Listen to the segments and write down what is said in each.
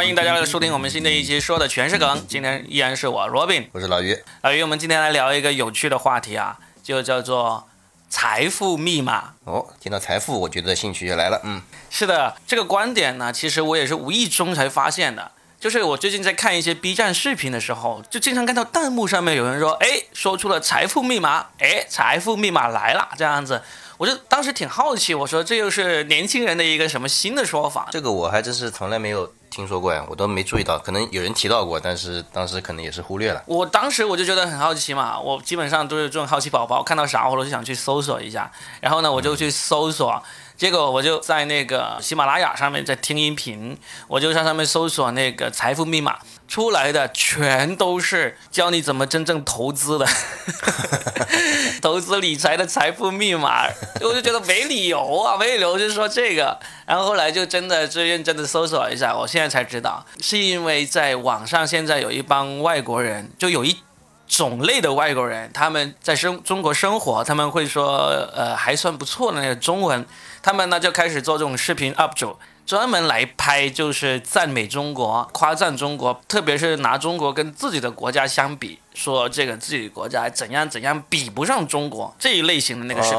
欢迎大家来收听我们新的一期说的全是梗。今天依然是我 Robin，我是老于。老于，我们今天来聊一个有趣的话题啊，就叫做财富密码。哦，听到财富，我觉得兴趣就来了。嗯，是的，这个观点呢，其实我也是无意中才发现的。就是我最近在看一些 B 站视频的时候，就经常看到弹幕上面有人说：“哎，说出了财富密码，哎，财富密码来了。”这样子。我就当时挺好奇，我说这又是年轻人的一个什么新的说法？这个我还真是从来没有听说过呀，我都没注意到，可能有人提到过，但是当时可能也是忽略了。我当时我就觉得很好奇嘛，我基本上都是这种好奇宝宝，看到啥我都想去搜索一下，然后呢我就去搜索，结果我就在那个喜马拉雅上面在听音频，我就在上面搜索那个财富密码。出来的全都是教你怎么真正投资的，投资理财的财富密码，我就觉得没理由啊，没理由就说这个，然后后来就真的是认真的搜索一下，我现在才知道，是因为在网上现在有一帮外国人，就有一种类的外国人，他们在生中国生活，他们会说呃还算不错的那个中文，他们呢就开始做这种视频 up 主。专门来拍就是赞美中国、夸赞中国，特别是拿中国跟自己的国家相比，说这个自己国家怎样怎样比不上中国这一类型的那个视频。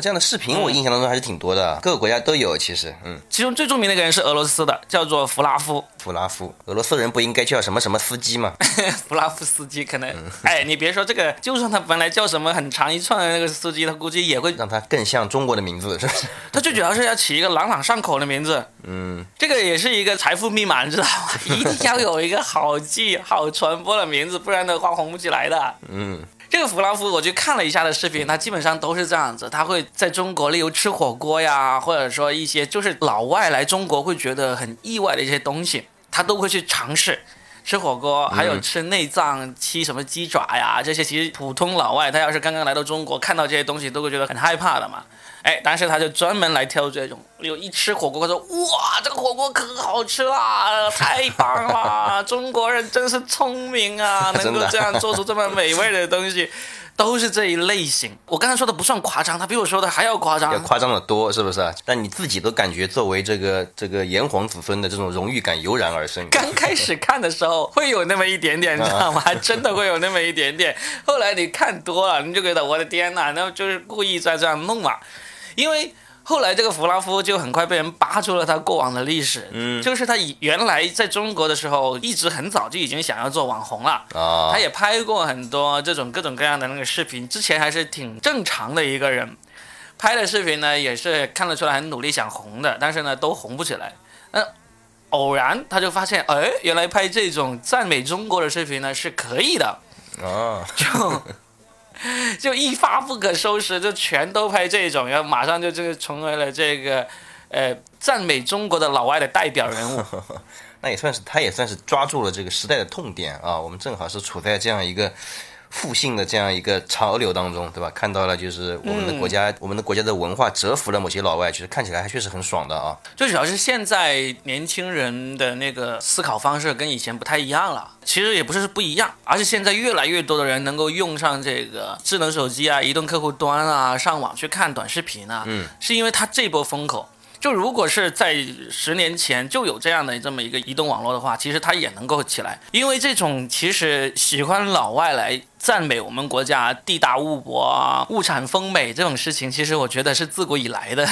这样的视频我印象当中还是挺多的，各个国家都有。其实，嗯，其中最著名的一个人是俄罗斯的，叫做弗拉夫。弗拉夫，俄罗斯人不应该叫什么什么司机吗？弗拉夫斯基可能，哎，你别说这个，就算他本来叫什么很长一串的那个司机，他估计也会让他更像中国的名字，是不是？他最主要是要起一个朗朗上口的名字。嗯，这个也是一个财富密码，你知道吗？一定要有一个好记、好传播的名字，不然的话红不起来的。嗯。这个弗劳夫，我去看了一下的视频，他基本上都是这样子，他会在中国，例如吃火锅呀，或者说一些就是老外来中国会觉得很意外的一些东西，他都会去尝试。吃火锅，还有吃内脏、吃什么鸡爪呀，这些其实普通老外他要是刚刚来到中国，看到这些东西都会觉得很害怕的嘛。哎，但是他就专门来挑这种，有一吃火锅，他说哇，这个火锅可好吃啦，太棒了，中国人真是聪明啊，能够这样做出这么美味的东西。都是这一类型，我刚才说的不算夸张，他比我说的还要夸张，要夸张的多，是不是？但你自己都感觉作为这个这个炎黄子孙的这种荣誉感油然而生。刚开始看的时候会有那么一点点，你知道吗？还 真的会有那么一点点。后来你看多了，你就觉得我的天哪，那就是故意在这样弄嘛，因为。后来这个弗拉夫就很快被人扒出了他过往的历史，嗯，就是他以原来在中国的时候，一直很早就已经想要做网红了啊，他也拍过很多这种各种各样的那个视频，之前还是挺正常的一个人，拍的视频呢也是看得出来很努力想红的，但是呢都红不起来，那偶然他就发现，哎，原来拍这种赞美中国的视频呢是可以的，啊，就。就一发不可收拾，就全都拍这种，然后马上就这个成为了这个，呃，赞美中国的老外的代表人物。那也算是，他也算是抓住了这个时代的痛点啊。我们正好是处在这样一个。复兴的这样一个潮流当中，对吧？看到了就是我们的国家，我们的国家的文化折服了某些老外，其实看起来还确实很爽的啊。最主要是现在年轻人的那个思考方式跟以前不太一样了。其实也不是不一样，而是现在越来越多的人能够用上这个智能手机啊、移动客户端啊、上网去看短视频啊，嗯，是因为它这波风口。就如果是在十年前就有这样的这么一个移动网络的话，其实它也能够起来。因为这种其实喜欢老外来赞美我们国家地大物博啊、物产丰美这种事情，其实我觉得是自古以来的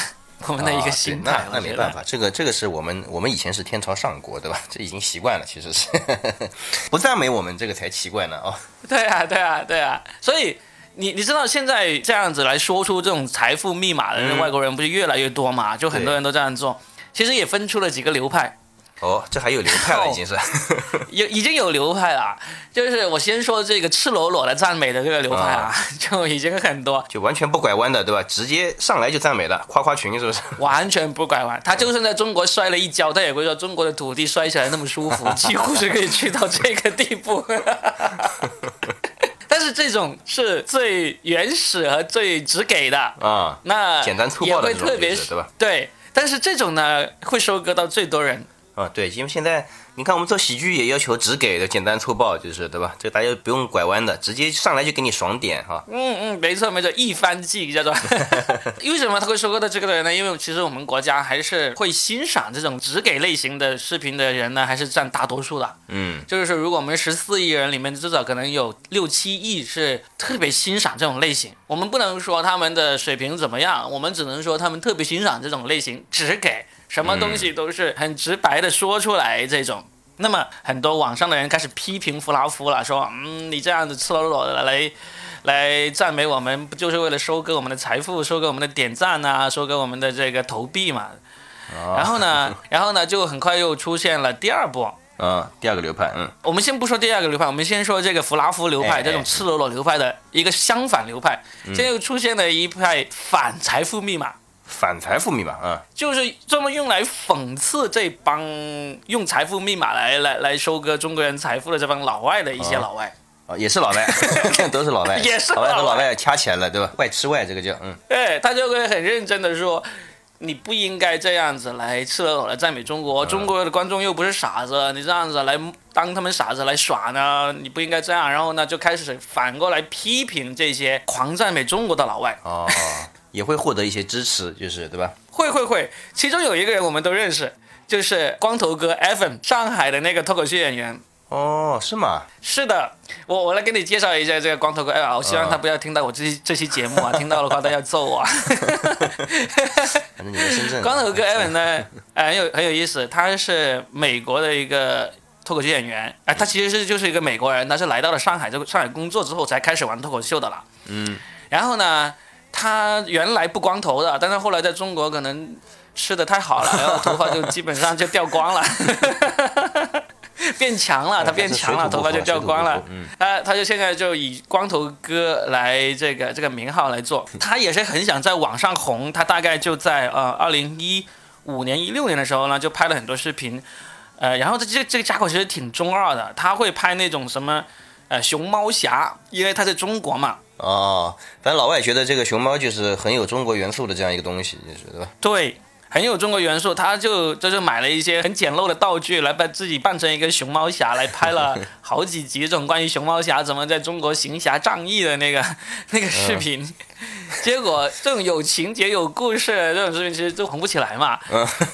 我们的一个心态。那那没办法，这个这个是我们我们以前是天朝上国，对吧？这已经习惯了，其实是 不赞美我们这个才奇怪呢哦。对啊，对啊，对啊，所以。你你知道现在这样子来说出这种财富密码的外国人不是越来越多嘛？就很多人都这样做，其实也分出了几个流派。哦，这还有流派了，已经是有已经有流派了。就是我先说这个赤裸裸的赞美的这个流派啊，就已经很多，就完全不拐弯的，对吧？直接上来就赞美了，夸夸群是不是？完全不拐弯，他就算在中国摔了一跤，他也会说中国的土地摔起来那么舒服，几乎是可以去到这个地步。这种是最原始和最直给的啊，那简单粗暴的别，对吧？对，但是这种呢会收割到最多人啊，对，因为现在你看我们做喜剧也要求只给的简单粗暴，就是对吧？这大家不用拐弯的，直接上来就给你爽点哈。嗯嗯，没错没错，一番记叫做。为什么他会收割到这个人呢？因为其实我们国家还是会欣赏这种只给类型的视频的人呢，还是占大多数的。嗯，就是说，如果我们十四亿人里面至少可能有六七亿是特别欣赏这种类型，我们不能说他们的水平怎么样，我们只能说他们特别欣赏这种类型，只给什么东西都是很直白的说出来这种。那么很多网上的人开始批评弗拉夫了，说，嗯，你这样子赤裸裸的来来赞美我们，不就是为了收割我们的财富，收割我们的点赞啊，收割我们的这个投币嘛？然后呢，然后呢，就很快又出现了第二波。啊，第二个流派，嗯，我们先不说第二个流派，我们先说这个弗拉夫流派哎这种赤裸裸流派的一个相反流派，现在又出现了一派反财富密码。反财富密码啊，就是专门用来讽刺这帮用财富密码来来来收割中国人财富的这帮老外的一些老外，啊，也是老外，都是老外，也是老外。和老外掐起来了，对吧？外吃外，这个叫嗯，对他就会很认真的说，你不应该这样子来赤裸裸的赞美中国，中国的观众又不是傻子，你这样子来当他们傻子来耍呢，你不应该这样。然后呢，就开始反过来批评这些狂赞美中国的老外。哦，也会获得一些支持，就是对吧？会会会，其中有一个人我们都认识，就是光头哥 Evan，上海的那个脱口秀演员。哦，是吗？是的，我我来给你介绍一下这个光头哥 Evan，我希望他不要听到我这期这期节目啊，听到的话他要揍我。反正你在深圳。光头哥 Evan 呢，呃，很有很有意思，他是美国的一个脱口秀演员，哎、他其实是就是一个美国人，他是来到了上海这个上海工作之后才开始玩脱口秀的啦。嗯，然后呢，他原来不光头的，但是后来在中国可能吃的太好了，然后头发就基本上就掉光了。变强了，他变强了，头发就掉光了。嗯，他他就现在就以光头哥来这个这个名号来做，他也是很想在网上红。他大概就在呃二零一五年一六年的时候呢，就拍了很多视频。呃，然后这这这个家伙其实挺中二的，他会拍那种什么呃熊猫侠，因为他在中国嘛。哦，反正老外觉得这个熊猫就是很有中国元素的这样一个东西，就是对吧？对，很有中国元素，他就就是买了一些很简陋的道具来把自己扮成一个熊猫侠，来拍了 好几集这种关于熊猫侠怎么在中国行侠仗义的那个 那个视频。结果这种有情节、有故事这种视频其实就红不起来嘛。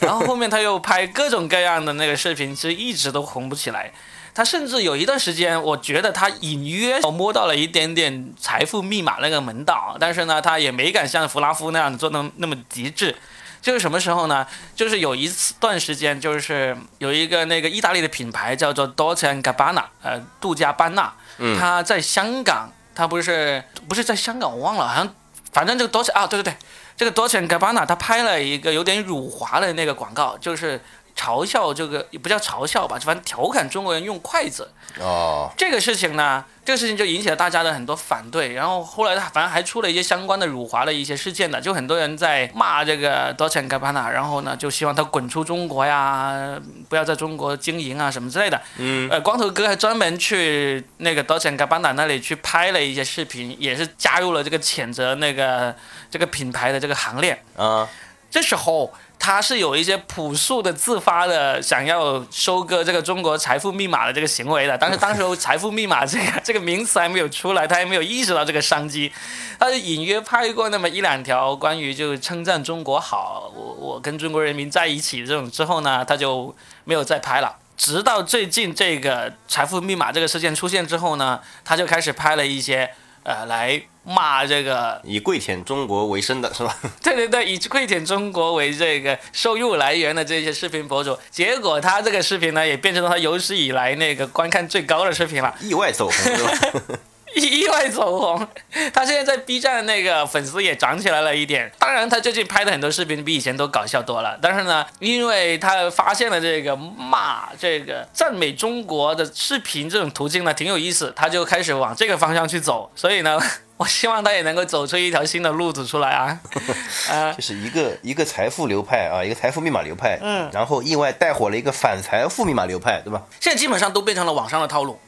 然后后面他又拍各种各样的那个视频，其实一直都红不起来。他甚至有一段时间，我觉得他隐约摸到了一点点财富密码那个门道，但是呢，他也没敢像弗拉夫那样做那那么极致。就是什么时候呢？就是有一次段时间，就是有一个那个意大利的品牌叫做 Dolce Gabbana，呃，杜嘉班纳，他在香港，他不是不是在香港，我忘了，好像反正这个 Dolce 啊，对对对，这个 Dolce Gabbana 他拍了一个有点辱华的那个广告，就是嘲笑这个也不叫嘲笑吧，反正调侃中国人用筷子。哦，这个事情呢，这个事情就引起了大家的很多反对，然后后来他反正还出了一些相关的辱华的一些事件的，就很多人在骂这个 Dolce Gabbana，然后呢就希望他滚出中国呀，不要在中国经营啊什么之类的。嗯，呃，光头哥还专门去那个 Dolce Gabbana 那里去拍了一些视频，也是加入了这个谴责那个这个品牌的这个行列。啊，这时候他是有一些朴素的、自发的想要收割这个中国财富密码的这个行为的，但是当时候财富密码这个 这个名词还没有出来，他还没有意识到这个商机，他就隐约拍过那么一两条关于就称赞中国好，我我跟中国人民在一起这种之后呢，他就没有再拍了。直到最近这个财富密码这个事件出现之后呢，他就开始拍了一些呃来骂这个以跪舔中国为生的是吧？对对对，以跪舔中国为这个收入来源的这些视频博主，结果他这个视频呢，也变成了他有史以来那个观看最高的视频了，意外走红是吧？意意外走红。他现在在 B 站的那个粉丝也涨起来了一点。当然，他最近拍的很多视频比以前都搞笑多了。但是呢，因为他发现了这个骂这个赞美中国的视频这种途径呢，挺有意思，他就开始往这个方向去走。所以呢。我希望他也能够走出一条新的路子出来啊！呃，就是一个一个财富流派啊，一个财富密码流派，嗯然后意外带火了一个反财富密码流派，对吧？现在基本上都变成了网上的套路。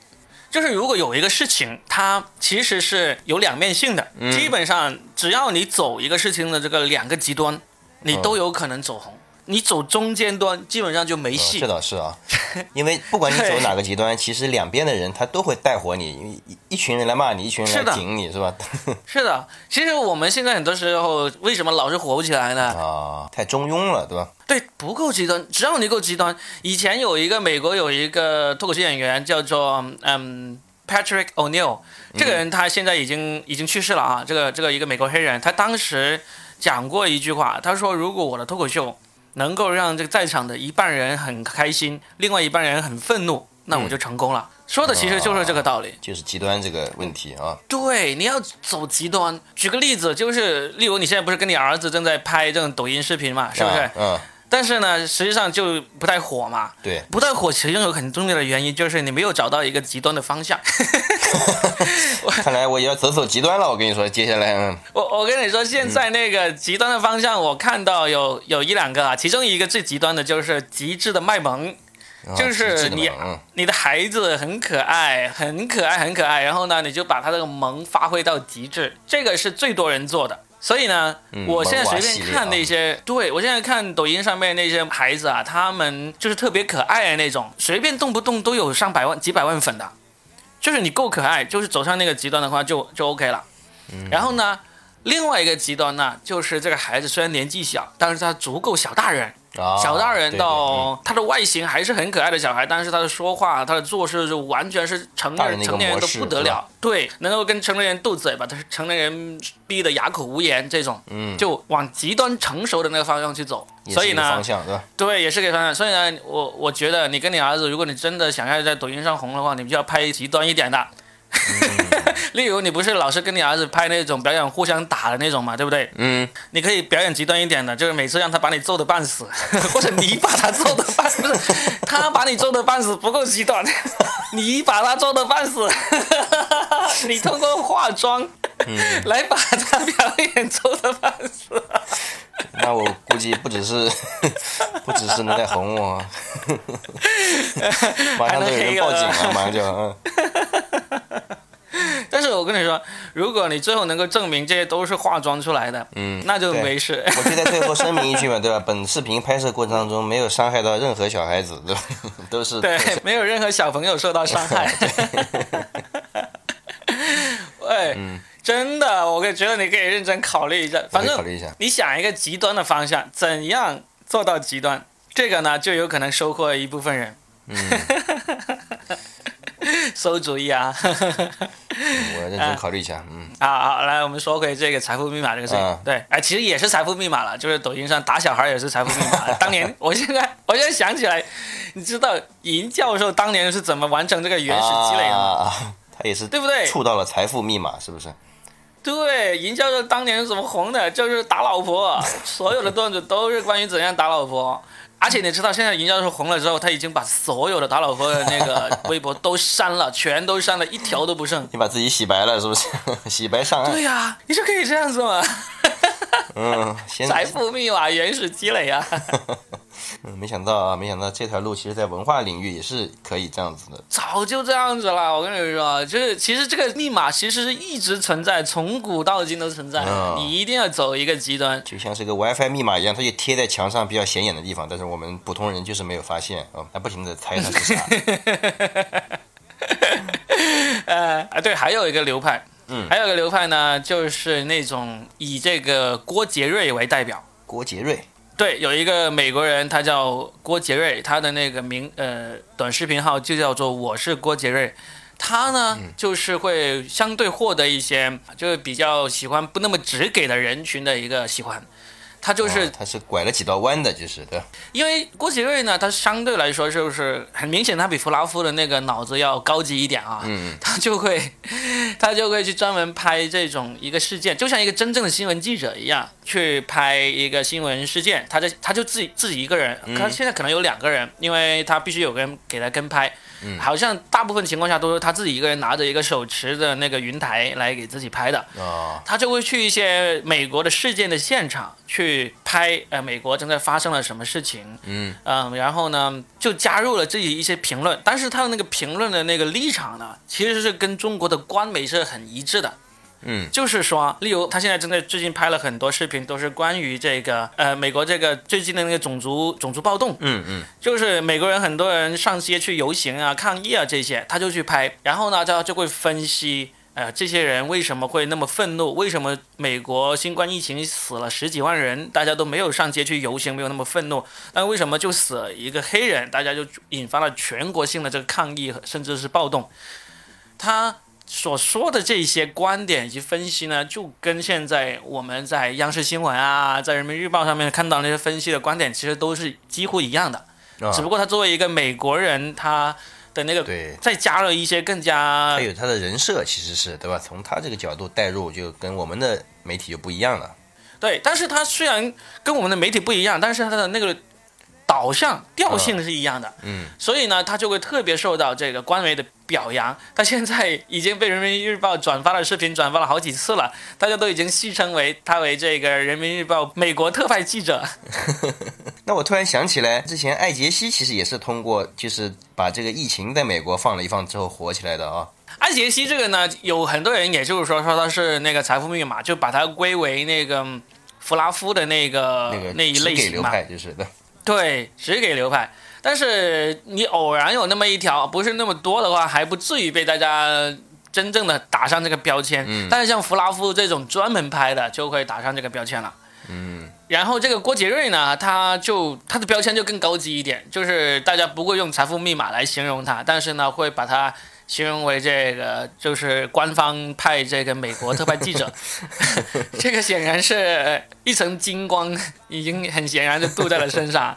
就是如果有一个事情，它其实是有两面性的，基本上只要你走一个事情的这个两个极端，你都有可能走红。你走中间端基本上就没嗯戏。这倒是啊，因为不管你走哪个极端，其实两边的人他都会带火你，一一群人来骂你，一群人来是的挺你，是吧？是的，其实我们现在很多时候为什么老是火不起来呢？啊，太中庸了，对吧？对，不够极端，只要你够极端。以前有一个美国有一个脱口秀演员叫做嗯 Patrick O'Neill，这个人他现在已经已经去世了啊，这个这个一个美国黑人，他当时讲过一句话，他说如果我的脱口秀能够让这个在场的一半人很开心，另外一半人很愤怒，那我就成功了。说的其实就是这个道理。就是极端这个问题啊。对，你要走极端。举个例子，就是例如你现在不是跟你儿子正在拍这种抖音视频嘛，是不是？啊嗯，但是呢，实际上就不太火嘛。对，不太火，其中有很重要的原因就是你没有找到一个极端的方向。看来我也要走走极端了。我跟你说，接下来，嗯，我我跟你说，现在那个极端的方向，我看到有有一两个啊，其中一个最极端的就是极致的卖萌。啊就是你你的孩子很可爱，很可爱，很可爱，然后呢，你就把他这个萌发挥到极致，这个是最多人做的。所以呢，嗯我现在随便看那些，对我现在看抖音上面那些孩子啊，他们就是特别可爱的那种，随便动不动都有上百万、几百万粉的，就是你够可爱，就是走上那个极端的话就就 OK 了。嗯然后呢，另外一个极端呢，就是这个孩子虽然年纪小，但是他足够小大人。啊小大人到他的外形还是很可爱的小孩，但是他的说话、他的做事就完全是成年人成年人都不得了，对，能够跟成年人斗嘴，把他成年人逼得哑口无言，这种，嗯，就往极端成熟的那个方向去走。所以呢对也是个方向。所以呢，我我觉得你跟你儿子，如果你真的想要在抖音上红的话，你就要拍极端一点的。例如，你不是老是跟你儿子拍那种表演互相打的那种嘛，对不对？嗯，你可以表演极端一点的，就是每次让他把你揍的半死，或者你把他揍的半死，不是他把你揍的半死不够极端，你把他揍的半死，你通过化妆来把他表演揍的半死。那我估计不只是不只是能在哄我，马上都有人报警了，马上就嗯。但是我跟你说，如果你最后能够证明这些都是化妆出来的，嗯那就没事。我就在最后声明一句嘛，对吧？本视频拍摄过程当中没有伤害到任何小孩子，对吧？都是对，没有任何小朋友受到伤害。喂，真的，我觉得你可以认真考虑一下。反正考虑一下。你想一个极端的方向，怎样做到极端？这个呢，就有可能收获一部分人。嗯，馊主意啊！我认真考虑一下。嗯，啊好，来，我们说回这个财富密码这个事情。嗯对，哎，其实也是财富密码了，就是抖音上打小孩也是财富密码。当年，我现在我现在想起来，你知道尹教授当年是怎么完成这个原始积累的吗？啊，他也是对不对？触到了财富密码，是不是？对，银教授当年是怎么红的？就是打老婆，所有的段子都是关于怎样打老婆。而且你知道，现在尹教授红了之后，他已经把所有的打老婆的那个微博都删了，全都删了，一条都不剩。你把自己洗白了，是不是？洗白上岸对。呀、你就可以这样子嘛，嗯，先财富密码原始积累啊。嗯，没想到啊，没想到这条路其实在文化领域也是可以这样子的。早就这样子了，我跟你说，就是其实这个密码其实是一直存在，从古到今都存在。嗯你一定要走一个极端。就像是个 WiFi 密码一样，它就贴在墙上比较显眼的地方，但是我们普通人就是没有发现啊，还不停的猜它是啥。呃啊，对，还有一个流派，嗯还有一个流派呢，就是那种以这个郭杰瑞为代表。郭杰瑞，对，有一个美国人，他叫郭杰瑞，他的那个名呃短视频号就叫做我是郭杰瑞。他呢，嗯就是会相对获得一些，就是比较喜欢不那么直给的人群的一个喜欢。他就是哦他是拐了几道弯的，就是对？因为郭杰瑞呢，他相对来说就是很明显，他比弗拉夫的那个脑子要高级一点啊。嗯，他就会，他就会去专门拍这种一个事件，就像一个真正的新闻记者一样，去拍一个新闻事件。他在他就自己自己一个人，他现在可能有两个人，因为他必须有个人给他跟拍。好像大部分情况下都是他自己一个人拿着一个手持的那个云台来给自己拍的。哦，他就会去一些美国的事件的现场去拍，呃，美国正在发生了什么事情，嗯嗯，然后呢，就加入了自己一些评论，但是他的那个评论的那个立场呢，其实是跟中国的官媒是很一致的。嗯，就是说，例如他现在正在最近拍了很多视频，都是关于这个呃美国这个最近的那个种族种族暴动，嗯嗯，就是美国人很多人上街去游行啊、抗议啊这些，他就去拍，然后呢，他就会分析。呃，这些人为什么会那么愤怒？为什么美国新冠疫情死了十几万人，大家都没有上街去游行，没有那么愤怒？那为什么就死了一个黑人，大家就引发了全国性的这个抗议，甚至是暴动？他所说的这些观点以及分析呢，就跟现在我们在央视新闻啊，在人民日报上面看到那些分析的观点，其实都是几乎一样的。啊只不过他作为一个美国人，他的那个对，再加了一些更加还有他的人设其实是对吧？从他这个角度带入，就跟我们的媒体就不一样了。对，但是他虽然跟我们的媒体不一样，但是他的那个导向调性是一样的，嗯，所以呢，他就会特别受到这个官媒的表扬。他现在已经被人民日报转发了视频，转发了好几次了，大家都已经戏称为他为这个人民日报美国特派记者。那我突然想起来，之前艾杰西其实也是通过就是把这个疫情在美国放了一放之后火起来的啊。艾杰西这个呢，有很多人也就是说说他是那个财富密码，就把它归为那个弗拉夫的那个那个那一类型嘛。就是的，对，只给流派。但是你偶然有那么一条，不是那么多的话，还不至于被大家真正的打上这个标签。嗯但是像弗拉夫这种专门拍的，就会打上这个标签了。嗯，然后这个郭杰瑞呢，他就他的标签就更高级一点，就是大家不会用财富密码来形容他，但是呢会把他形容为这个就是官方派这个美国特派记者，这个显然是一层金光，已经很显然的镀在了身上。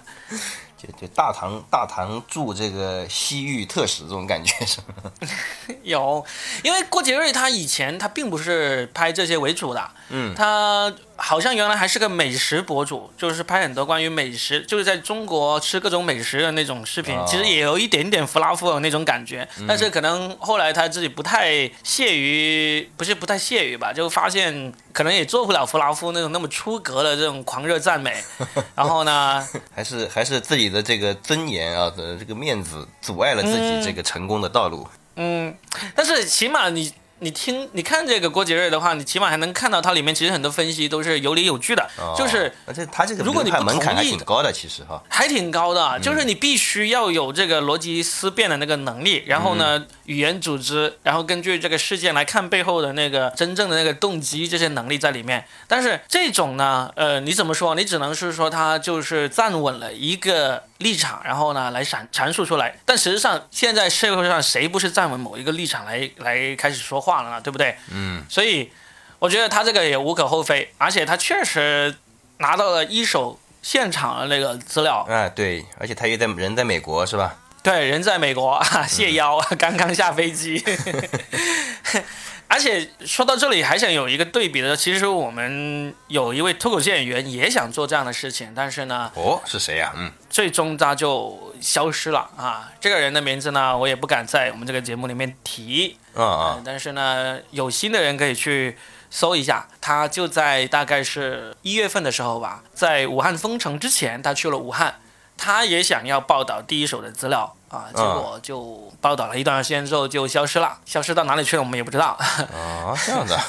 就就大唐大唐驻这个西域特使这种感觉是吗？有，因为郭杰瑞他以前他并不是拍这些为主的，嗯，他好像原来还是个美食博主，就是拍很多关于美食，就是在中国吃各种美食的那种视频，哦其实也有一点点弗拉夫的那种感觉，但是可能后来他自己不太屑于，不是不太屑于吧，就发现可能也做不了弗拉夫那种那么出格的这种狂热赞美，然后呢，还是还是自己的这个尊严啊的这个面子阻碍了自己这个成功的道路。嗯，但是起码你你听你看这个郭杰瑞的话，你起码还能看到它里面其实很多分析都是有理有据的，哦就是而且他这个如果你不流派门槛还同意挺高的，其实哈。还挺高的，就是你必须要有这个逻辑思辨的那个能力，然后呢，语言组织，然后根据这个事件来看背后的那个真正的那个动机，这些能力在里面。但是这种呢，呃，你怎么说？你只能是说他就是站稳了一个立场，然后呢来阐阐述出来。但实际上，现在社会上谁不是站稳某一个立场来来开始说话了呢？对不对？嗯，所以我觉得他这个也无可厚非，而且他确实拿到了一手现场的那个资料。啊，对，而且他也在人在美国是吧？对，人在美国啊，谢邀啊，刚刚下飞机。而且说到这里，还想有一个对比的，其实我们有一位脱口秀演员也想做这样的事情，但是呢，哦，是谁呀、嗯，最终他就消失了啊。这个人的名字呢，我也不敢在我们这个节目里面提，啊啊嗯，但是呢，有心的人可以去搜一下，他就在大概是一月份的时候吧，在武汉封城之前，他去了武汉，他也想要报道第一手的资料啊，结果就报道了一段时间之后就消失了，消失到哪里去了我们也不知道，啊，这样的。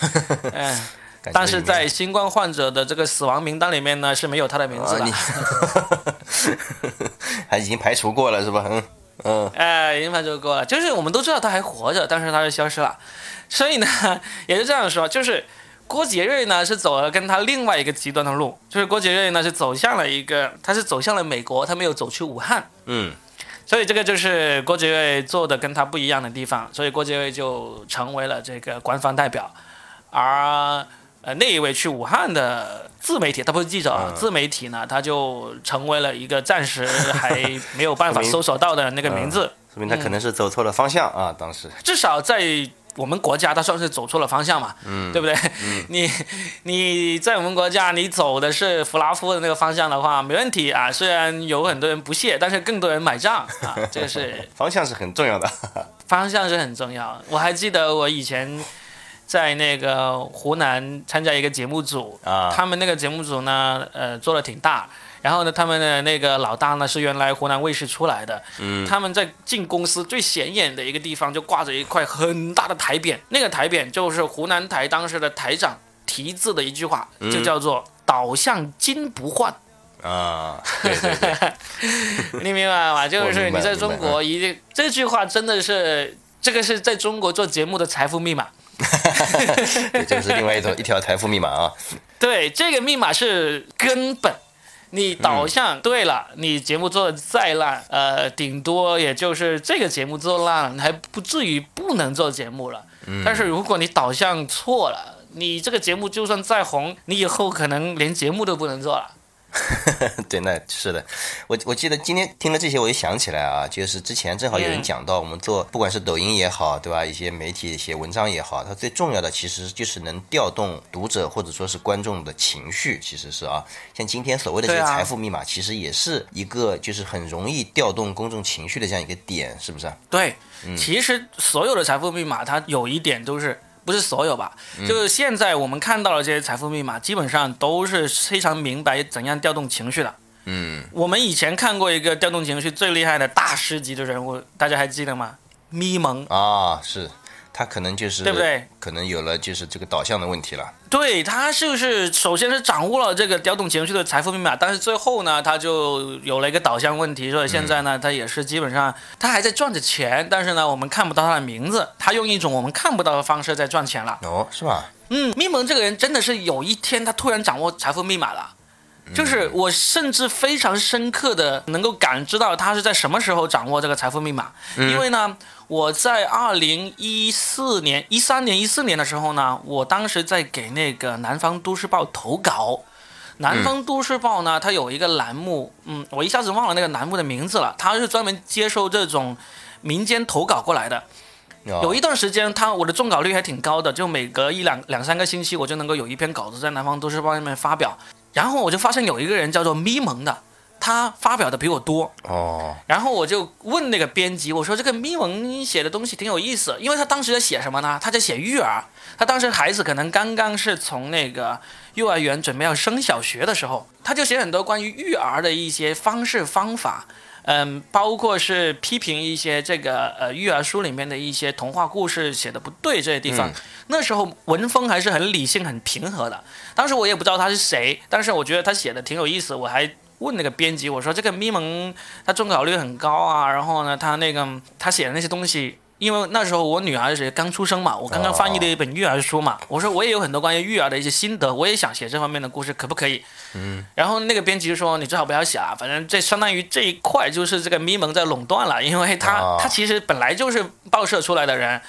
嗯 但是在新冠患者的这个死亡名单里面呢是没有他的名字啊，的你，还已经排除过了是吧？嗯嗯，哎，已经排除过了，就是我们都知道他还活着，但是他就消失了，所以呢，也是这样说，就是郭杰瑞呢是走了跟他另外一个极端的路，就是郭杰瑞呢是走向了一个，他是走向了美国，他没有走去武汉，嗯，所以这个就是郭杰瑞做的跟他不一样的地方，所以郭杰瑞就成为了这个官方代表，而呃那一位去武汉的自媒体，他不是记者啊，嗯自媒体呢他就成为了一个暂时还没有办法 搜索到的那个名字。说明他可能是走错了方向啊，当时。至少在我们国家，它算是走错了方向嘛，嗯，对不对？你你在我们国家，你走的是弗拉夫的那个方向的话，没问题啊。虽然有很多人不屑，但是更多人买账啊，这个是方向是很重要的。方向是很重要。我还记得我以前在那个湖南参加一个节目组，啊，他们那个节目组呢，呃，做的挺大。然后呢，他们的那个老大呢是原来湖南卫视出来的，嗯他们在进公司最显眼的一个地方就挂着一块很大的台匾，那个台匾就是湖南台当时的台长题字的一句话，嗯就叫做“导向金不换”。啊，对对对，你明白吗？就是你在中国一定这句话真的是这个是在中国做节目的财富密码。对，这是另外一种一条财富密码啊。对，这个密码是根本。你导向对了，你节目做的再烂，呃，顶多也就是这个节目做烂了，你还不至于不能做节目了。但是如果你导向错了，你这个节目就算再红，你以后可能连节目都不能做了。对，那是的，我我记得今天听了这些，我就想起来啊，就是之前正好有人嗯讲到，我们做不管是抖音也好，对吧？一些媒体写文章也好，它最重要的其实就是能调动读者或者说是观众的情绪，其实是啊，像今天所谓的这些财富密码，其实也是一个就是很容易调动公众情绪的这样一个点，是不是啊？对，其实所有的财富密码，它有一点都是不是所有吧？就是现在我们看到的这些财富密码，基本上都是非常明白怎样调动情绪的。嗯，我们以前看过一个调动情绪最厉害的大师级的人物，大家还记得吗？咪蒙，啊，是，他可能就是对不对？可能有了就是这个导向的问题了。对他就是首先是掌握了这个调动情绪的财富密码，但是最后呢，他就有了一个导向问题，所以现在呢，他也是基本上他还在赚着钱，但是呢，我们看不到他的名字，他用一种我们看不到的方式在赚钱了。哦，是吧？嗯，咪蒙这个人真的是有一天他突然掌握财富密码了。就是我甚至非常深刻的能够感知到他是在什么时候掌握这个财富密码，因为呢，我在二零一四年、一三年、一四年的时候呢，我当时在给那个南方都市报投稿。南方都市报呢，它有一个栏目，嗯，我一下子忘了那个栏目的名字了，它是专门接收这种民间投稿过来的。有有一段时间，他我的中稿率还挺高的，就每隔一两两三个星期，我就能够有一篇稿子在南方都市报上面发表。然后我就发现有一个人叫做咪蒙的，他发表的比我多。哦，然后我就问那个编辑，我说这个咪蒙写的东西挺有意思，因为他当时在写什么呢？他在写育儿。他当时孩子可能刚刚是从那个幼儿园准备要升小学的时候，他就写很多关于育儿的一些方式方法。嗯，包括是批评一些这个呃育儿书里面的一些童话故事写的不对这些地方。嗯那时候文风还是很理性、很平和的。当时我也不知道他是谁，但是我觉得他写的挺有意思，我还问那个编辑，我说这个咪蒙他中考率很高啊，然后呢，他那个他写的那些东西。因为那时候我女儿是刚出生嘛，我刚刚翻译了一本育儿书嘛，我说我也有很多关于育儿的一些心得，我也想写这方面的故事，可不可以？嗯。然后那个编辑就说你最好不要写啊，反正这相当于这一块就是这个咪蒙在垄断了，因为他、哦他其实本来就是报社出来的人，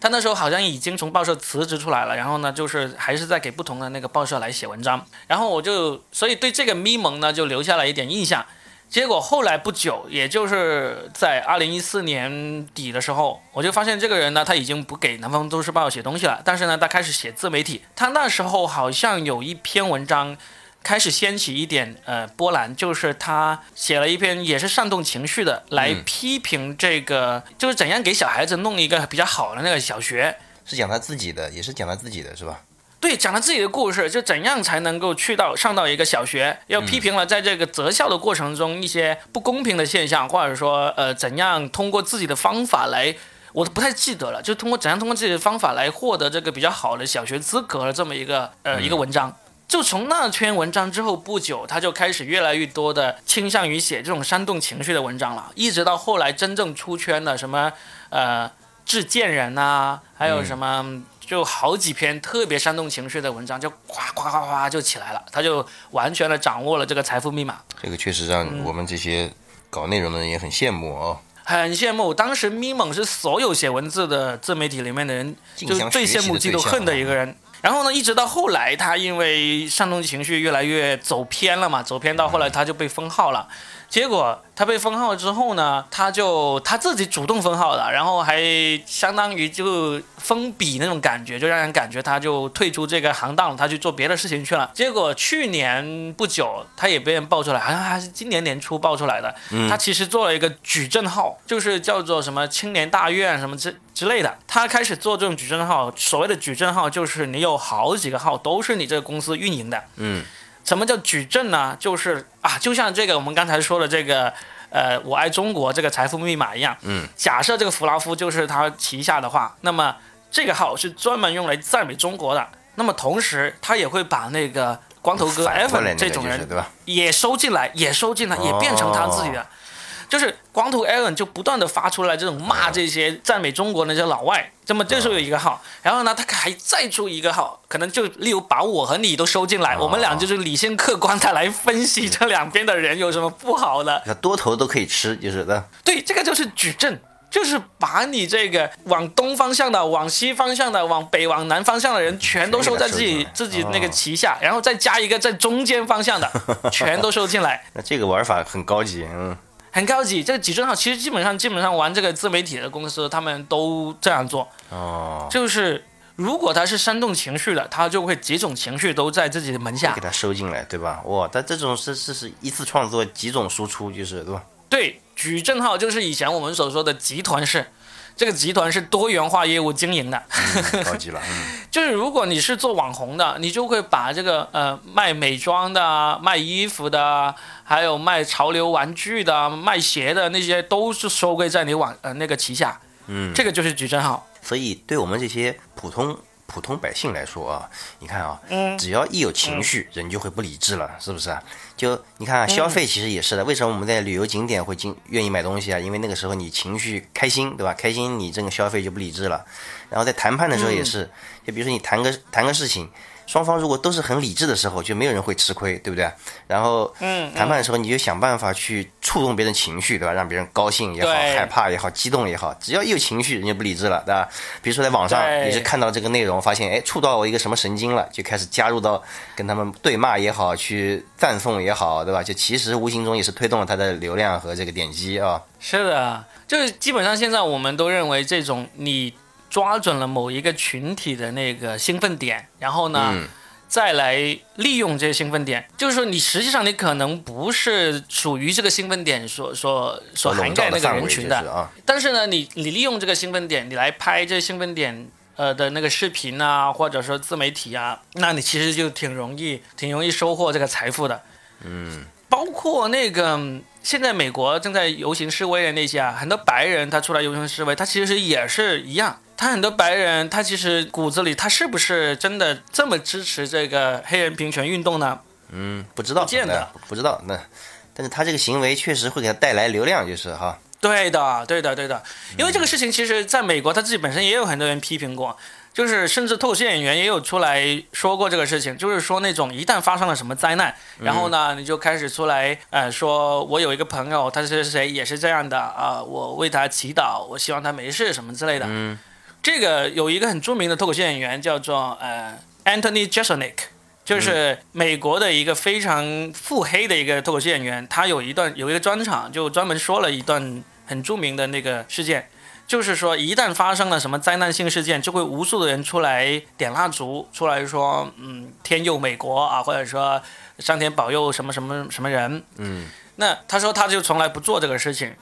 他那时候好像已经从报社辞职出来了，然后呢，就是还是在给不同的那个报社来写文章，然后我就所以对这个咪蒙呢就留下了一点印象。结果后来不久，也就是在二零一四年底的时候，我就发现这个人呢，他已经不给《南方都市报》写东西了，但是呢，他开始写自媒体。他那时候好像有一篇文章开始掀起一点呃波澜，就是他写了一篇也是煽动情绪的，来嗯批评这个，就是怎样给小孩子弄一个比较好的那个小学。是讲他自己的，也是讲他自己的是吧？对，讲了自己的故事，就怎样才能够去到上到一个小学，又批评了在这个择校的过程中一些不公平的现象，或者说呃怎样通过自己的方法来，我都不太记得了，就通过怎样通过自己的方法来获得这个比较好的小学资格的这么一个呃一个文章。就从那篇文章之后不久，他就开始越来越多的倾向于写这种煽动情绪的文章了，一直到后来真正出圈的什么呃致贱人呐、还有什么。就好几篇特别煽动情绪的文章，就哗哗哗哗就起来了，他就完全的掌握了这个财富密码，这个确实让嗯我们这些搞内容的人也很羡慕哦。很羡慕。当时咪蒙是所有写文字的自媒体里面的人，就是最羡慕嫉妒恨的一个人。然后呢，一直到后来，他因为煽动情绪越来越走偏了嘛，走偏到后来他就被封号了。结果他被封号之后呢，他就他自己主动封号的，然后还相当于就封笔那种感觉，就让人感觉他就退出这个行当了，他去做别的事情去了。结果去年不久，他也被人爆出来，好像还是今年年初爆出来的，他其实做了一个矩阵号，就是叫做什么青年大院什么之之类的。他开始做这种矩阵号，所谓的矩阵号就是你有好几个号都是你这个公司运营的。嗯，什么叫矩阵呢？就是啊，就像这个我们刚才说的这个，呃，我爱中国这个财富密码一样。嗯。假设这个弗拉夫就是他旗下的话，那么这个号是专门用来赞美中国的。那么同时，他也会把那个光头哥 Evan 这种人对吧？也收进来，也收进来，也变成他自己的。就是光头 Aaron 就不断的发出来这种骂这些赞美中国的那些老外，这么这时候有一个号，然后呢，他还再出一个号，可能就例如把我和你都收进来，我们俩就是理性客观的来分析这两边的人有什么不好的，多头都可以吃，就是的。对，这个就是矩阵，就是把你这个往东方向的、往西方向的、往北往南方向的人全都收在自己自己那个旗下，然后再加一个在中间方向的，全都收进来。那这个玩法很高级，嗯。很高级，这个矩阵号其实基本上基本上玩这个自媒体的公司，他们都这样做。哦，就是如果他是煽动情绪的，他就会几种情绪都在自己的门下给他收进来，对吧？哇，但这种是是是一次创作几种输出，就是对吧？对，矩阵号就是以前我们所说的集团式。这个集团是多元化业务经营的，高级了。就是如果你是做网红的，你就会把这个呃卖美妆的、卖衣服的，还有卖潮流玩具的、卖鞋的那些，都是收归在你网呃那个旗下。嗯，这个就是矩阵号。所以对我们这些普通。普通百姓来说啊，你看啊，只要一有情绪，人就会不理智了，是不是啊？就你看啊，消费其实也是的。为什么我们在旅游景点会经愿意买东西啊？因为那个时候你情绪开心，对吧？开心你这个消费就不理智了。然后在谈判的时候也是，就比如说你谈个谈个事情。双方如果都是很理智的时候，就没有人会吃亏，对不对？然后，嗯，谈判的时候你就想办法去触动别人情绪，对吧？让别人高兴也好，害怕也好，激动也好，只要一有情绪，人就不理智了，对吧？比如说在网上，你是看到这个内容，发现哎触到我一个什么神经了，就开始加入到跟他们对骂也好，去赞颂也好，对吧？就其实无形中也是推动了他的流量和这个点击啊。是的，就是基本上现在我们都认为这种你。抓准了某一个群体的那个兴奋点，然后呢，再来利用这些兴奋点。就是说，你实际上你可能不是属于这个兴奋点所所所涵盖那个人群的，但是呢，你你利用这个兴奋点，你来拍这兴奋点呃的那个视频啊，或者说自媒体啊，那你其实就挺容易挺容易收获这个财富的。嗯，包括那个现在美国正在游行示威的那些啊，很多白人他出来游行示威，他其实也是一样。他很多白人，他其实骨子里他是不是真的这么支持这个黑人平权运动呢？嗯，不知道，不见得，不知道。那，但是他这个行为确实会给他带来流量，就是哈。对的，对的，对的。因为这个事情，其实在美国他自己本身也有很多人批评过，就是甚至脱口秀演员也有出来说过这个事情，就是说那种一旦发生了什么灾难，然后呢，你就开始出来，呃，说我有一个朋友，他是谁也是这样的啊，我为他祈祷，我希望他没事什么之类的。嗯。这个有一个很著名的脱口秀演员叫做呃 Anthony Jeselnik，就是美国的一个非常腹黑的一个脱口秀演员。他有一段有一个专场，就专门说了一段很著名的那个事件，就是说一旦发生了什么灾难性事件，就会无数的人出来点蜡烛，出来说嗯天佑美国啊，或者说上天保佑什么什么什么人。嗯，那他说他就从来不做这个事情。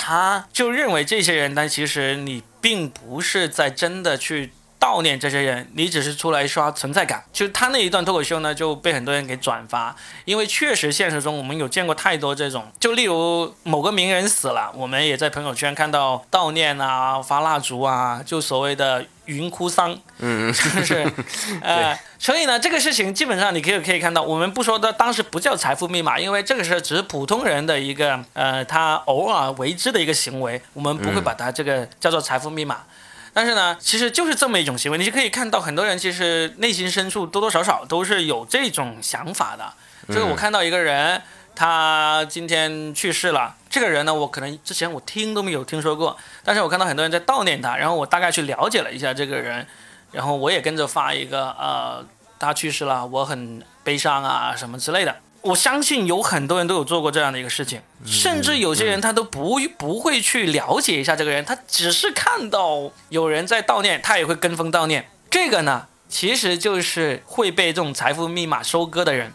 他就认为这些人，但其实你并不是在真的去悼念这些人，你只是出来刷存在感。就他那一段脱口秀呢，就被很多人给转发，因为确实现实中我们有见过太多这种，就例如某个名人死了，我们也在朋友圈看到悼念啊、发蜡烛啊，就所谓的。云哭丧，嗯，是不是？呃，所以呢，这个事情基本上你可以可以看到，我们不说的当时不叫财富密码，因为这个是只是普通人的一个呃，他偶尔为之的一个行为，我们不会把它这个叫做财富密码。但是呢，其实就是这么一种行为，你就可以看到很多人其实内心深处多多少少都是有这种想法的。就是我看到一个人。他今天去世了。这个人呢，我可能之前我听都没有听说过，但是我看到很多人在悼念他，然后我大概去了解了一下这个人，然后我也跟着发一个，呃，他去世了，我很悲伤啊，什么之类的。我相信有很多人都有做过这样的一个事情，甚至有些人他都不不会去了解一下这个人，他只是看到有人在悼念，他也会跟风悼念。这个呢，其实就是会被这种财富密码收割的人。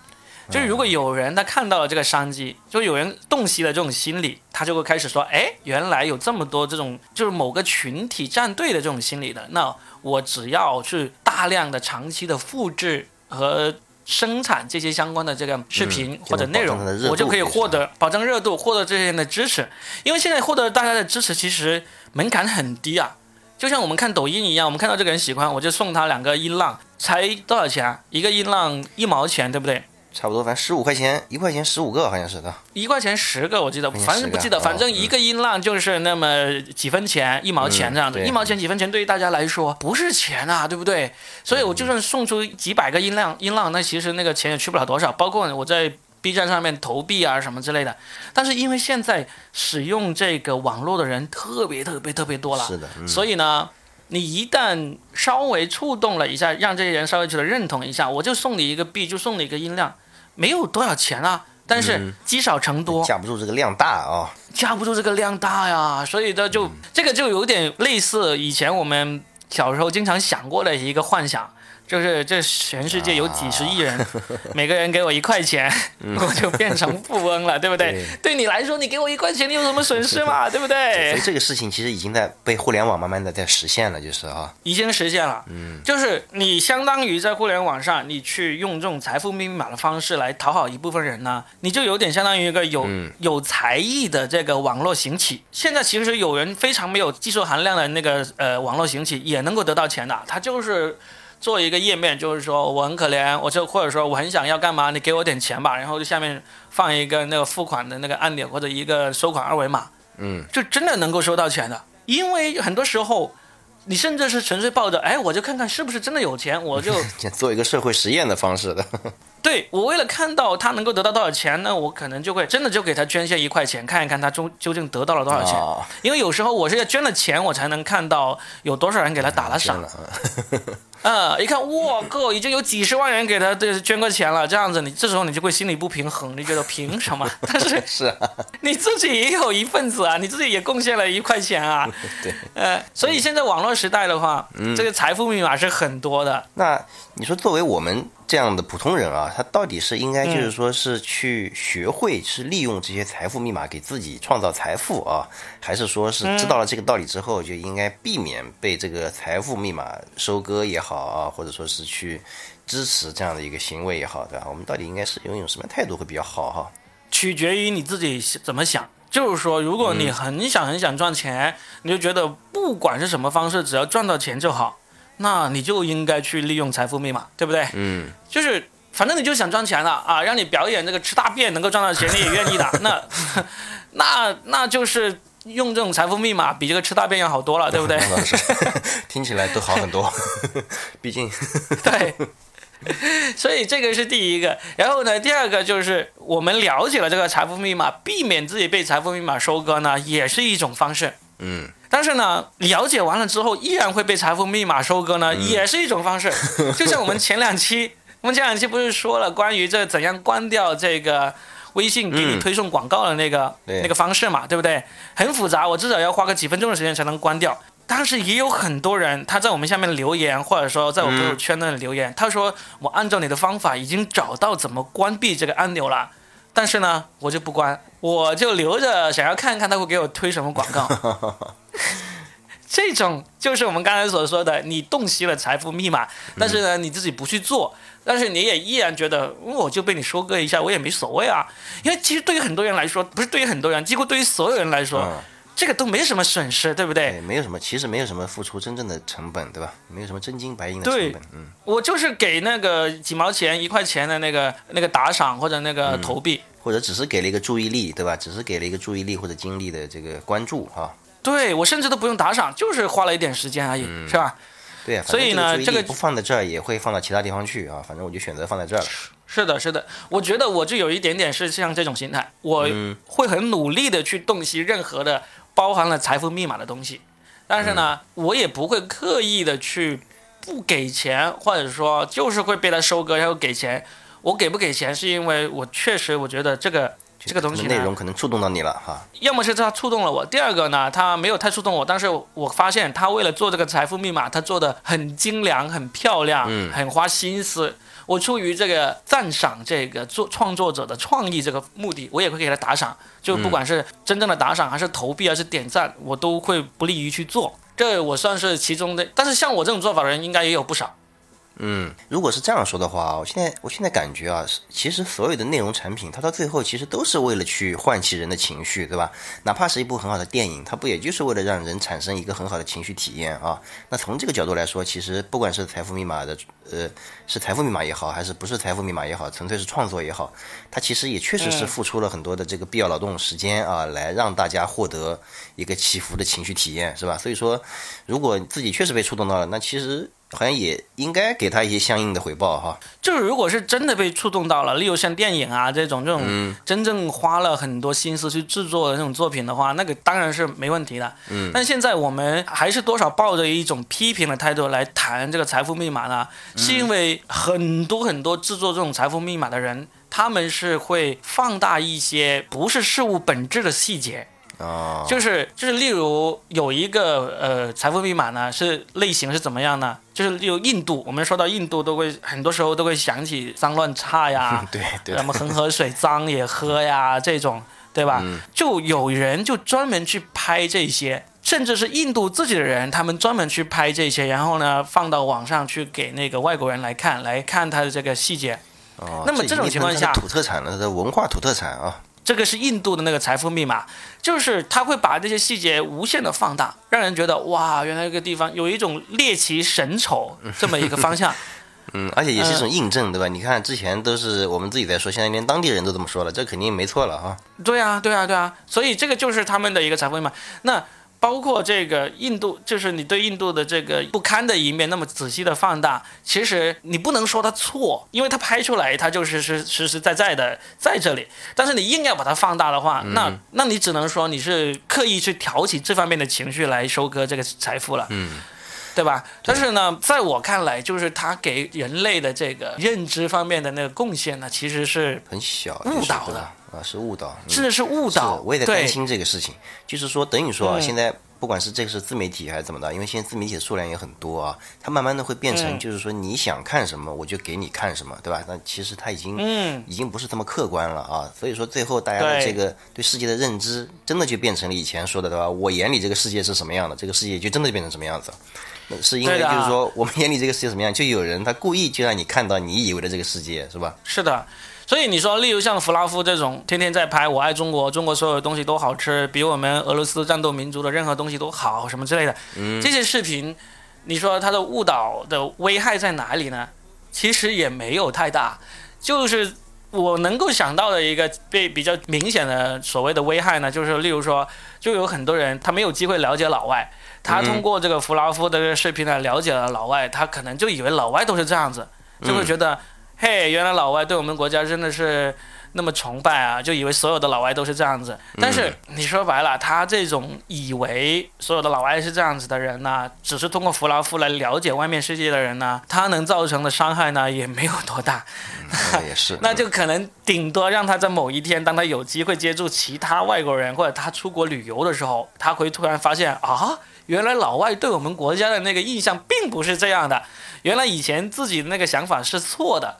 就是如果有人他看到了这个商机，就有人洞悉了这种心理，他就会开始说：哎，原来有这么多这种就是某个群体站队的这种心理的，那我只要去大量的长期的复制和生产这些相关的这个视频或者内容我就可以获得保证热度，获得这些人的支持。因为现在获得大家的支持，其实门槛很低啊。就像我们看抖音一样，我们看到这个人喜欢，我就送他两个音浪，才多少钱啊？一个音浪一毛钱，对不对？差不多，反正十五块钱，一块钱十五个，好像是的。一块钱十个，我记得，反正不记得，反正哦一个音浪就是那么几分钱，一毛钱这样子，一毛钱几分钱对于大家来说不是钱啊，对不对？所以我就算送出几百个音浪，音浪那其实那个钱也去不了多少，包括我在 B 站上面投币啊什么之类的。但是因为现在使用这个网络的人特别特别特别多了，是的，嗯，所以呢，你一旦稍微触动了一下，让这些人稍微觉得认同一下，我就送你一个币，就送你一个音量，没有多少钱啊，但是积少成多，架不住这个量大啊。架不住这个量大呀，所以这就，这个就有点类似以前我们小时候经常想过的一个幻想。就是这全世界有几十亿人，每个人给我一块钱，我就变成富翁了，对不对？对对你来说，你给我一块钱，你有什么损失嘛？对不对所对以？这个事情其实已经在被互联网慢慢的在实现了，就是啊，已经实现了，嗯，就是你相当于在互联网上，你去用这种财富密码的方式来讨好一部分人呢，你就有点相当于一个有、有才艺的这个网络行乞。现在其实有人非常没有技术含量的那个呃网络行乞也能够得到钱的，他就是。做一个页面，就是说我很可怜，我就或者说我很想要干嘛，你给我点钱吧，然后就下面放一个那个付款的那个按钮或者一个收款二维码，嗯，就真的能够收到钱的。因为很多时候，你甚至是纯粹抱着，哎，我就看看是不是真的有钱，我就 做一个社会实验的方式的。对我为了看到他能够得到多少钱呢，我可能就会真的就给他捐献一块钱，看一看他究究竟得到了多少钱。啊，因为有时候我是要捐了钱，我才能看到有多少人给他打了赏。真的，呃，一看，哇靠，已经有几十万人给他对捐过钱了，这样子你这时候你就会心里不平衡，你觉得凭什么？但是是啊，你自己也有一份子啊，你自己也贡献了一块钱啊。对。呃，所以现在网络时代的话，这个财富密码是很多的。那你说，作为我们这样的普通人啊，他到底是应该就是说是去学会是利用这些财富密码给自己创造财富啊，还是说是知道了这个道理之后就应该避免被这个财富密码收割也好啊，或者说是去支持这样的一个行为也好，对吧？我们到底应该是拥有什么态度会比较好哈？取决于你自己怎么想。就是说，如果你很想很想赚钱，你就觉得不管是什么方式，只要赚到钱就好，那你就应该去利用财富密码，对不对？嗯，就是反正你就想赚钱了啊，让你表演这个吃大便能够赚到钱，你也愿意的。那那那就是用这种财富密码比这个吃大便要好多了，对不对？是，听起来都好很多，毕竟对，所以这个是第一个。然后呢，第二个就是我们了解了这个财富密码，避免自己被财富密码收割呢，也是一种方式。嗯，但是呢，了解完了之后依然会被财富密码收割呢，也是一种方式。就像我们前两期，我们前两期不是说了关于这怎样关掉这个微信给你推送广告的那个、对那个方式嘛，对不对？很复杂，我至少要花个几分钟的时间才能关掉。但是也有很多人他在我们下面留言，或者说在我朋友圈那里留言，他说我按照你的方法已经找到怎么关闭这个按钮了，但是呢，我就不关，我就留着想要看看他会给我推什么广告。这种就是我们刚才所说的，你洞悉了财富密码，但是呢，你自己不去做，但是你也依然觉得，嗯我就被你收割一下，我也没所谓啊。因为其实对于很多人来说，不是对于很多人，几乎对于所有人来说，嗯这个都没什么损失，对不对？没有什么，其实没有什么付出真正的成本，对吧？没有什么真金白银的成本，嗯，我就是给那个几毛钱、一块钱的那个那个打赏或者那个投币，或者只是给了一个注意力，对吧？只是给了一个注意力或者精力的这个关注哈。对我甚至都不用打赏，就是花了一点时间而已，是吧？对啊，所以呢这个不放在这儿，也会放到其他地方去啊。反正我就选择放在这儿了。是的，是的，我觉得我就有一点点是像这种心态，我会很努力的去洞悉任何的包含了财富密码的东西，但是呢，我也不会刻意的去不给钱，或者说就是会被他收割，然后给钱。我给不给钱是因为我确实我觉得这个这个东西内容可能触动到你了哈。要么是他触动了我，第二个呢，他没有太触动我，但是我发现他为了做这个财富密码，他做的很精良、很漂亮、很花心思。我出于这个赞赏这个做创作者的创意这个目的，我也会给他打赏，就不管是真正的打赏还是投币还是点赞，我都会不利于去做。这我算是其中的，但是像我这种做法的人应该也有不少。嗯，如果是这样说的话，我现在我现在感觉啊，其实所有的内容产品，它到最后其实都是为了去唤起人的情绪，对吧？哪怕是一部很好的电影，它不也就是为了让人产生一个很好的情绪体验啊？那从这个角度来说，其实不管是财富密码的，呃，是财富密码也好，还是不是财富密码也好，纯粹是创作也好，它其实也确实是付出了很多的这个必要劳动时间啊，来让大家获得一个起伏的情绪体验，是吧？所以说，如果自己确实被触动到了，那其实。好像也应该给他一些相应的回报哈。就是如果是真的被触动到了，例如像电影啊这种这种真正花了很多心思去制作的那种作品的话，那个当然是没问题的。嗯。但现在我们还是多少抱着一种批评的态度来谈这个财富密码呢？是因为很多很多制作这种财富密码的人，他们是会放大一些不是事物本质的细节。哦，就是就是，例如有一个呃财富密码呢，是类型是怎么样呢？就是例如印度，我们说到印度都会很多时候都会想起脏乱差呀，对对，什么恒河水脏也喝呀这种，对吧？就有人就专门去拍这些，甚至是印度自己的人，他们专门去拍这些，然后呢放到网上去给那个外国人来看，来看他的这个细节。哦，那么这种情况下，土特产的文化土特产啊。这个是印度的那个财富密码，就是他会把这些细节无限的放大，让人觉得哇，原来这个地方有一种猎奇神丑 这么一个方向。嗯，而且也是一种印证，对吧？你看之前都是我们自己在说，现在连当地人都这么说了，这肯定没错了哈。对啊，对啊，对啊，所以这个就是他们的一个财富密码。那。包括这个印度，就是你对印度的这个不堪的一面那么仔细的放大，其实你不能说它错，因为它拍出来它就是是实实在在的在这里。但是你硬要把它放大的话，那那你只能说你是刻意去挑起这方面的情绪来收割这个财富了，嗯，对吧？但是呢，在我看来，就是他给人类的这个认知方面的那个贡献呢，其实是很小误导的。啊，是误导，真的是误导。我也在担心这个事情，就是说，等于说啊，现在不管是这个是自媒体还是怎么的，因为现在自媒体的数量也很多啊，它慢慢的会变成，就是说你想看什么，我就给你看什么，对吧？那其实它已经，嗯，已经不是这么客观了啊。所以说，最后大家的这个对世界的认知，真的就变成了以前说的，对吧？我眼里这个世界是什么样的，这个世界就真的变成什么样子。那是因为就是说，我们眼里这个世界什么样，就有人他故意就让你看到你以为的这个世界，是吧？是的。所以你说，例如像弗拉夫这种天天在拍“我爱中国”，中国所有的东西都好吃，比我们俄罗斯战斗民族的任何东西都好，什么之类的，这些视频，你说它的误导的危害在哪里呢？其实也没有太大，就是我能够想到的一个被比较明显的所谓的危害呢，就是例如说，就有很多人他没有机会了解老外，他通过这个弗拉夫的这个视频来了解了老外，他可能就以为老外都是这样子，就会觉得。嘿，原来老外对我们国家真的是那么崇拜啊！就以为所有的老外都是这样子。但是你说白了，他这种以为所有的老外是这样子的人呢，只是通过弗拉夫来了解外面世界的人呢，他能造成的伤害呢也没有多大。也是。那就可能顶多让他在某一天，当他有机会接触其他外国人，或者他出国旅游的时候，他会突然发现啊，原来老外对我们国家的那个印象并不是这样的，原来以前自己的那个想法是错的。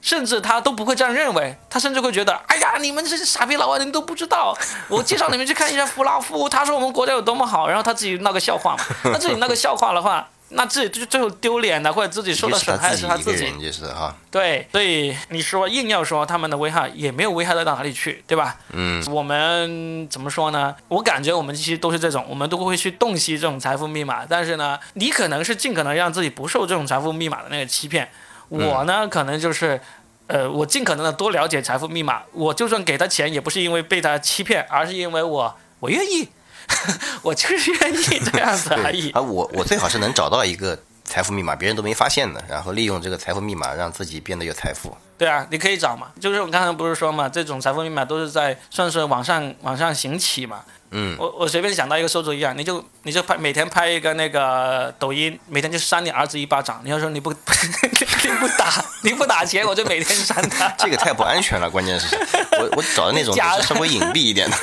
甚至他都不会这样认为，他甚至会觉得，哎呀，你们这些傻逼老外，你都不知道。我介绍你们去看一下弗拉夫，他说我们国家有多么好，然后他自己闹个笑话嘛。那自己闹个笑话的话，那自己就最后丢脸的，或者自己受到损害是他自己。就是哈。对，所以你说硬要说他们的危害，也没有危害到哪里去，对吧？嗯。我们怎么说呢？我感觉我们其实都是这种，我们都会去洞悉这种财富密码，但是呢，你可能是尽可能让自己不受这种财富密码的那个欺骗。我呢，可能就是，呃，我尽可能的多了解财富密码。我就算给他钱，也不是因为被他欺骗，而是因为我我愿意，我就是愿意这样子而已。啊，我我最好是能找到一个财富密码，别人都没发现的，然后利用这个财富密码让自己变得有财富。对啊，你可以找嘛，就是我刚才不是说嘛，这种财富密码都是在算是网上网上行起嘛。嗯，我我随便想到一个馊主意啊，你就你就拍每天拍一个那个抖音，每天就扇你儿子一巴掌。你要说你不 你不打你不打钱，我就每天扇他。这个太不安全了，关键是，我我找的那种 是稍微隐蔽一点的。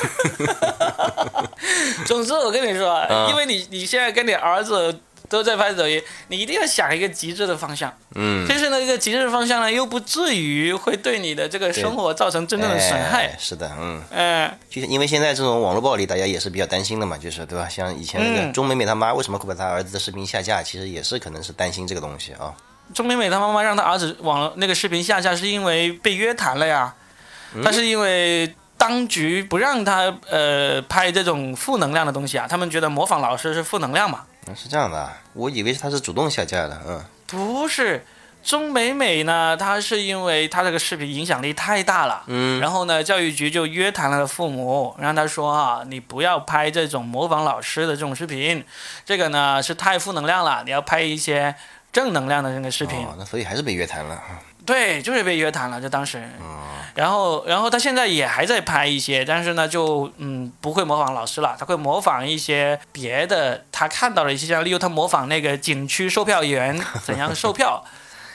总之我跟你说，因为你你现在跟你儿子。都在拍抖音，你一定要想一个极致的方向。嗯，但是呢，一个极致的方向呢，又不至于会对你的这个生活造成真正的损害。是的，嗯。嗯。就是因为现在这种网络暴力，大家也是比较担心的嘛，就是对吧？像以前那个钟美美她妈为什么会把她儿子的视频下架，其实也是可能是担心这个东西啊。钟美美她妈妈让她儿子网那个视频下架，是因为被约谈了呀。她是因为当局不让他呃拍这种负能量的东西啊，他们觉得模仿老师是负能量嘛。是这样的啊，我以为他是主动下架的，嗯。不是，钟美美呢，她是因为她这个视频影响力太大了，嗯，然后呢，教育局就约谈了父母，让他说啊，你不要拍这种模仿老师的这种视频，这个呢是太负能量了，你要拍一些正能量的那个视频。哦，那所以还是被约谈了。对，就是被约谈了，就当时。哦。然后，然后他现在也还在拍一些，但是呢，就嗯不会模仿老师了，他会模仿一些别的，他看到的一些，像例如他模仿那个景区售票员 怎样售票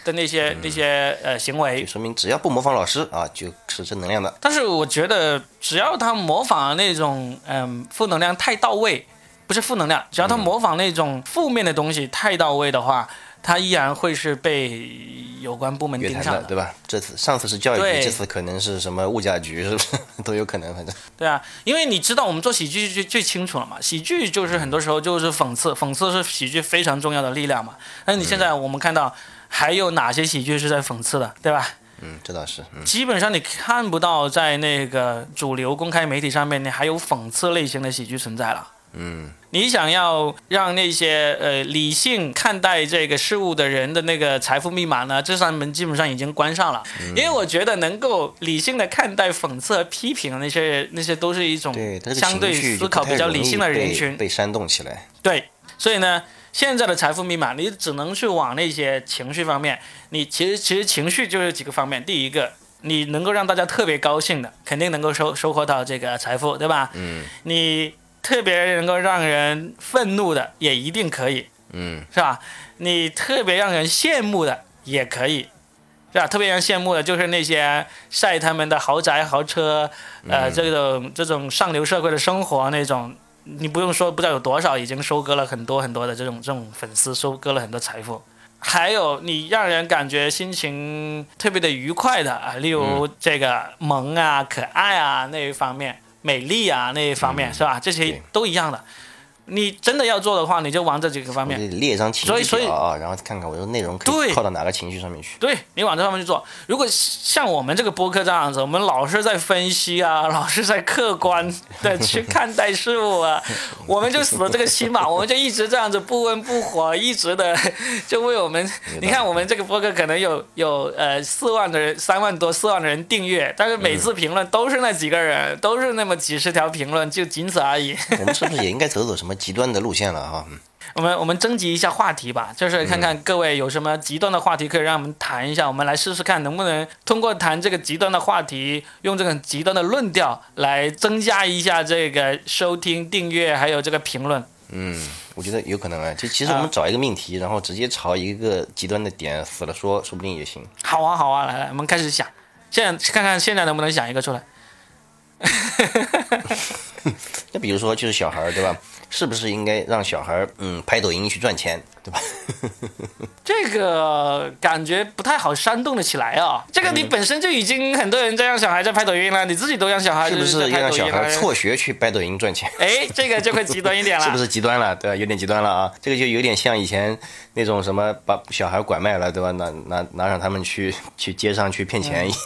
的那些那些呃行为，就说明只要不模仿老师啊，就是正能量的。但是我觉得，只要他模仿那种嗯负能量太到位，不是负能量，只要他模仿那种负面的东西太到位的话。他依然会是被有关部门盯上的，对吧？这次上次是教育局，这次可能是什么物价局，是不是都有可能？反正对啊，因为你知道我们做喜剧最最清楚了嘛，喜剧就是很多时候就是讽刺，讽刺是喜剧非常重要的力量嘛。那你现在我们看到还有哪些喜剧是在讽刺的，对吧？嗯，这倒是。基本上你看不到在那个主流公开媒体上面，你还有讽刺类型的喜剧存在了。嗯，你想要让那些呃理性看待这个事物的人的那个财富密码呢？这扇门基本上已经关上了，因为我觉得能够理性的看待讽刺和批评的那些那些都是一种相对思考比较理性的人群被煽动起来。对，所以呢，现在的财富密码你只能去往那些情绪方面。你其实其实情绪就是几个方面，第一个你能够让大家特别高兴的，肯定能够收收获到这个财富，对吧？嗯，你。特别能够让人愤怒的也一定可以，嗯，是吧？你特别让人羡慕的也可以，是吧？特别让人羡慕的就是那些晒他们的豪宅豪车，呃，这种这种上流社会的生活那种，你不用说，不知道有多少已经收割了很多很多的这种这种粉丝，收割了很多财富。还有你让人感觉心情特别的愉快的啊，例如这个萌啊、可爱啊那一方面。美丽啊那一方面是吧？这些都一样的。你真的要做的话，你就往这几个方面列一张情绪表啊，然后看看我的内容可以靠到哪个情绪上面去。对你往这方面去做。如果像我们这个播客这样子，我们老是在分析啊，老是在客观的去看待事物啊，我们就死了这个心嘛。我们就一直这样子不温不火，一直的就为我们。你看我们这个播客可能有有呃四万的人，三万多四万的人订阅，但是每次评论都是那几个人，都是那么几十条评论，就仅此而已。我们是不是也应该走走什么？极端的路线了哈，我们我们征集一下话题吧，就是看看各位有什么极端的话题可以让我们谈一下，我们来试试看能不能通过谈这个极端的话题，用这个极端的论调来增加一下这个收听、订阅还有这个评论。嗯，我觉得有可能啊，就其实我们找一个命题，然后直接朝一个极端的点死了说，说不定也行。好啊，好啊，来来，我们开始想，现在看看现在能不能想一个出来。那比如说就是小孩儿，对吧？是不是应该让小孩儿嗯拍抖音去赚钱，对吧？这个感觉不太好煽动的起来啊！这个你本身就已经很多人在让小孩在拍抖音了，你自己都让小孩是不是让小孩辍学去拍抖音赚钱？哎，这个就会极端一点了，是不是极端了？对吧？有点极端了啊！这个就有点像以前那种什么把小孩拐卖了，对吧？拿拿拿上他们去去街上去骗钱一样，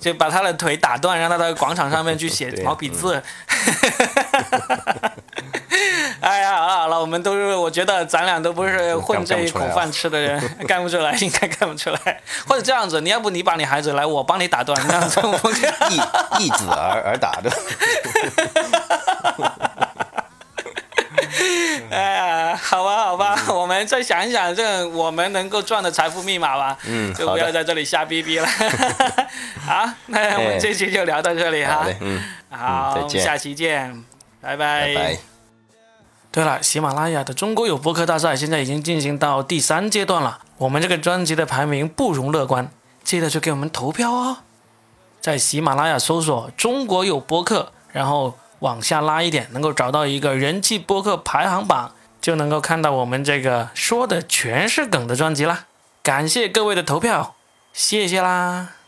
就把他的腿打断，让他在广场上面去写毛笔字。哎呀，好了好了，我们都是，我觉得咱俩都不是混这一口饭吃的人，干不出来，应该干不出来。或者这样子，你要不你把你孩子来，我帮你打断，这样子，易易子而而打的。哎呀，好吧好吧，我们再想一想，这我们能够赚的财富密码吧。嗯，就不要在这里瞎逼逼了。好，那我们这期就聊到这里哈。嗯，好，下期见，拜拜。对了，喜马拉雅的中国有播客大赛现在已经进行到第三阶段了，我们这个专辑的排名不容乐观，记得去给我们投票哦。在喜马拉雅搜索“中国有播客”，然后往下拉一点，能够找到一个人气播客排行榜，就能够看到我们这个说的全是梗的专辑啦。感谢各位的投票，谢谢啦。